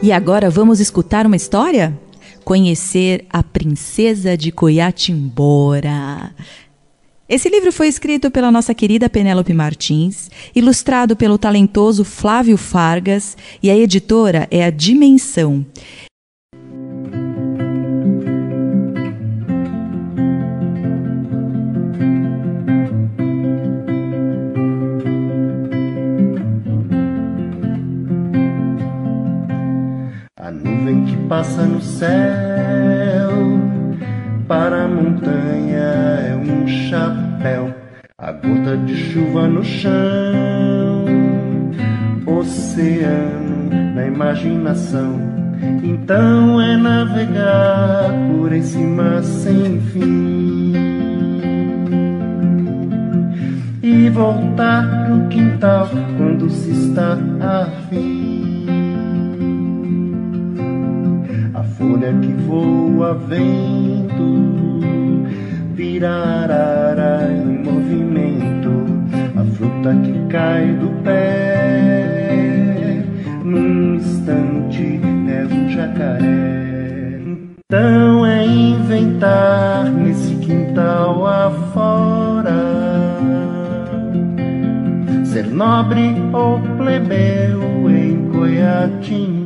E agora vamos escutar uma história? Conhecer a Princesa de Coiatimbora. Esse livro foi escrito pela nossa querida Penélope Martins, ilustrado pelo talentoso Flávio Fargas e a editora é a Dimensão. Céu. Para a montanha é um chapéu, a gota de chuva no chão, oceano na imaginação. Então é navegar por esse mar sem fim e voltar pro quintal quando se está afim. Folha que voa vento, virarara em movimento, a fruta que cai do pé, num instante é um jacaré. Então é inventar nesse quintal afora, ser nobre ou plebeu em Coiatimbora.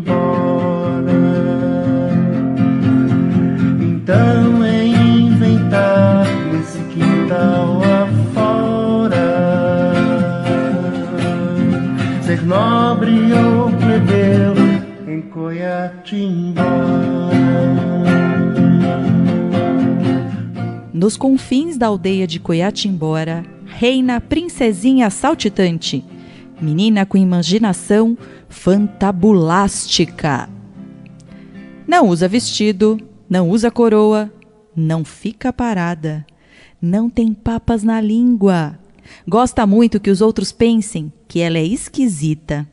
Nos confins da aldeia de Coiatimbora reina a princesinha saltitante, menina com imaginação fantabulástica. Não usa vestido, não usa coroa, não fica parada, não tem papas na língua. Gosta muito que os outros pensem que ela é esquisita.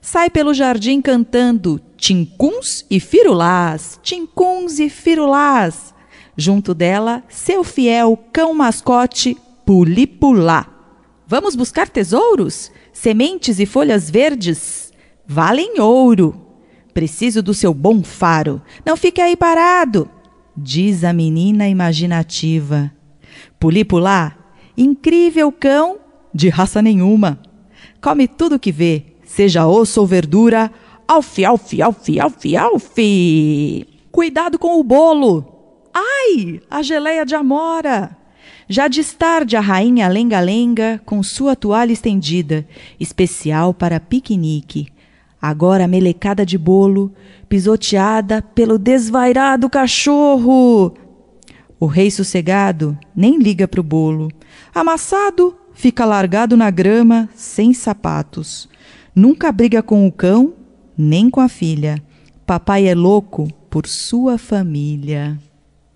Sai pelo jardim cantando tincuns e firulás, tincuns e firulás. Junto dela, seu fiel cão mascote Pulipulá. Vamos buscar tesouros? Sementes e folhas verdes? Valem ouro. Preciso do seu bom faro. Não fique aí parado, diz a menina imaginativa. Pulipulá, incrível cão, de raça nenhuma. Come tudo que vê, seja osso ou verdura. Alfi, alfi, alfi, alfi, alfi. Cuidado com o bolo. Ai, a geleia de amora. Já destarde a rainha lenga-lenga com sua toalha estendida, especial para piquenique agora melecada de bolo, pisoteada pelo desvairado cachorro. O rei sossegado nem liga pro bolo. Amassado, fica largado na grama, sem sapatos. Nunca briga com o cão, nem com a filha. Papai é louco por sua família.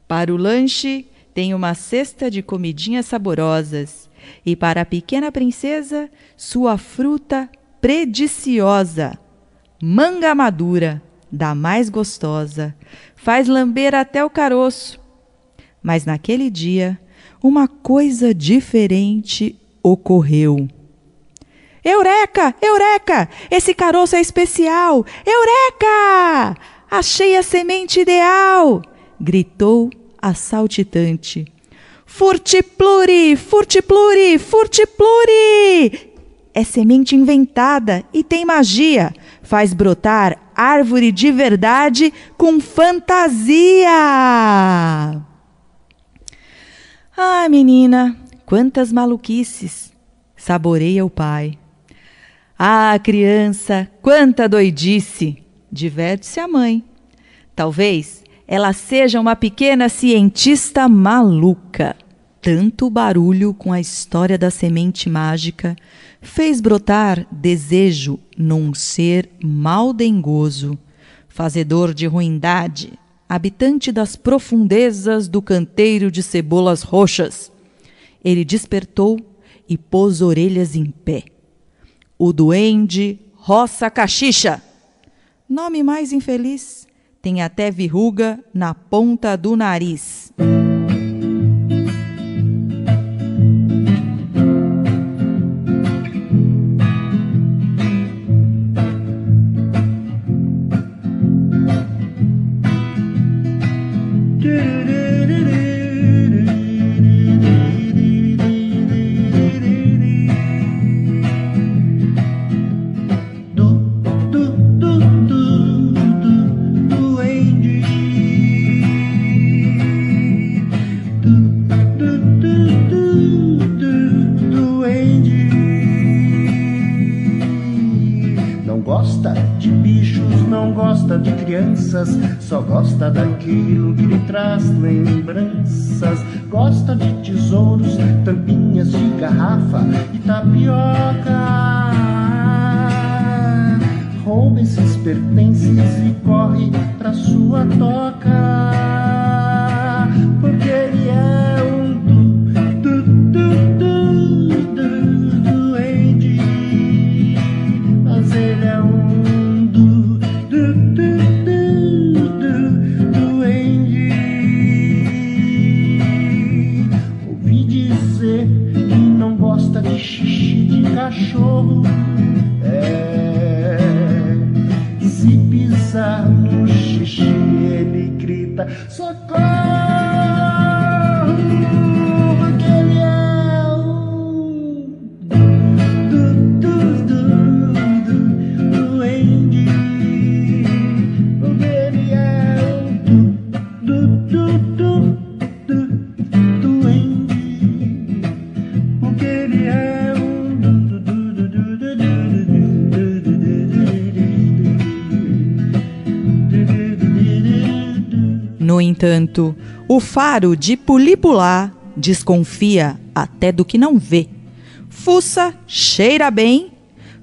Para o lanche, tem uma cesta de comidinhas saborosas. E para a pequena princesa, sua fruta prediciosa manga madura, da mais gostosa, faz lamber até o caroço. Mas naquele dia, uma coisa diferente ocorreu. Eureka! Eureka! Esse caroço é especial! Eureka! Achei a semente ideal! gritou a saltitante. Furtipluri! Furtipluri! Furtipluri! É semente inventada e tem magia faz brotar árvore de verdade com fantasia. Ah, menina, quantas maluquices! Saboreia o pai. Ah, criança, quanta doidice! Diverte-se a mãe. Talvez ela seja uma pequena cientista maluca. Tanto barulho com a história da semente mágica fez brotar desejo num ser maldengoso. fazedor de ruindade, habitante das profundezas do canteiro de cebolas roxas. Ele despertou e pôs orelhas em pé. O duende roça cachicha. Nome mais infeliz. Tem até verruga na ponta do nariz. Só gosta daquilo que lhe traz lembranças. Gosta de tesouros, tampinhas de garrafa e tapioca. Rouba esses pertences e corre pra sua toca. Porque ele é um du, du, du, du. Mas ele é um So go. Entanto, o faro de Pulipulá desconfia até do que não vê. Fuça, cheira bem,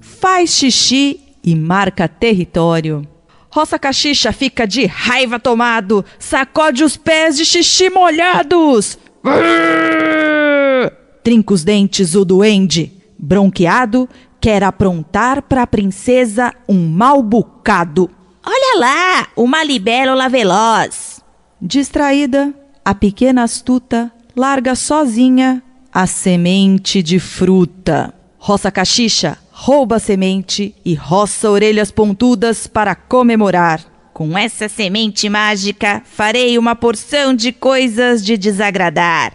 faz xixi e marca território. Roça Caxixa fica de raiva tomado, sacode os pés de xixi molhados. Trinca os dentes o duende, bronqueado, quer aprontar pra princesa um mal bocado. Olha lá, uma libélula veloz. Distraída, a pequena astuta larga sozinha a semente de fruta. Roça cachicha, rouba a semente e roça orelhas pontudas para comemorar. Com essa semente mágica, farei uma porção de coisas de desagradar.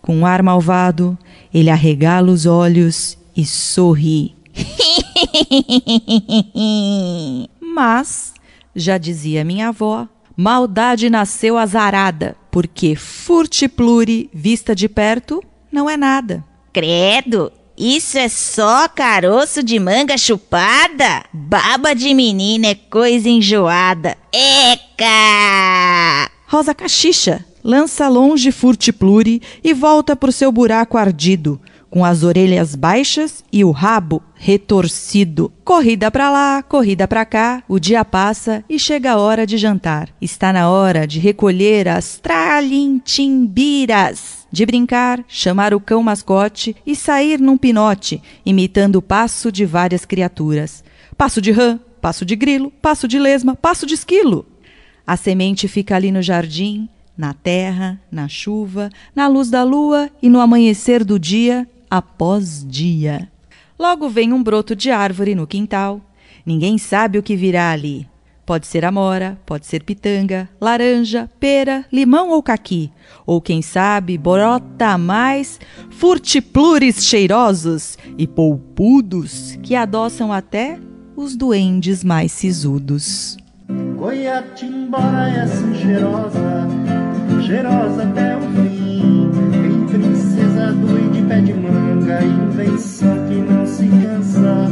Com um ar malvado, ele arregala os olhos e sorri. Mas, já dizia minha avó, maldade nasceu azarada, porque furtipluri vista de perto não é nada. Credo, isso é só caroço de manga chupada? Baba de menina é coisa enjoada. Eca! Rosa Caxixa lança longe furtipluri e volta pro seu buraco ardido, com as orelhas baixas e o rabo retorcido. Corrida pra lá, corrida pra cá, o dia passa e chega a hora de jantar. Está na hora de recolher as tralintimbiras, de brincar, chamar o cão mascote e sair num pinote, imitando o passo de várias criaturas. Passo de rã, passo de grilo, passo de lesma, passo de esquilo. A semente fica ali no jardim, na terra, na chuva, na luz da lua e no amanhecer do dia após dia. Logo vem um broto de árvore no quintal. Ninguém sabe o que virá ali. Pode ser amora, pode ser pitanga, laranja, pera, limão ou caqui. Ou quem sabe, brota mais furtiplures cheirosos e polpudos que adoçam até os duendes mais sisudos. Goiatimbora é assim cheirosa, cheirosa até o fim. Princesa doide pé de manga, invenção que não se cansa.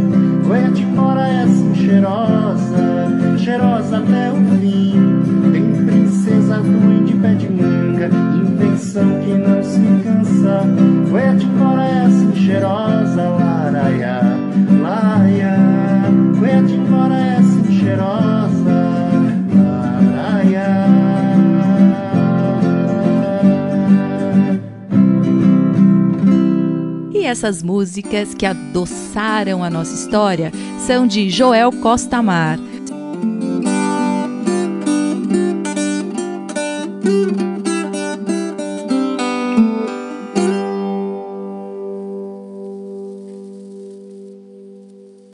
Goiatimbora é assim cheirosa, cheirosa até o fim. E essas músicas que adoçaram a nossa história são de Joel Costa Mar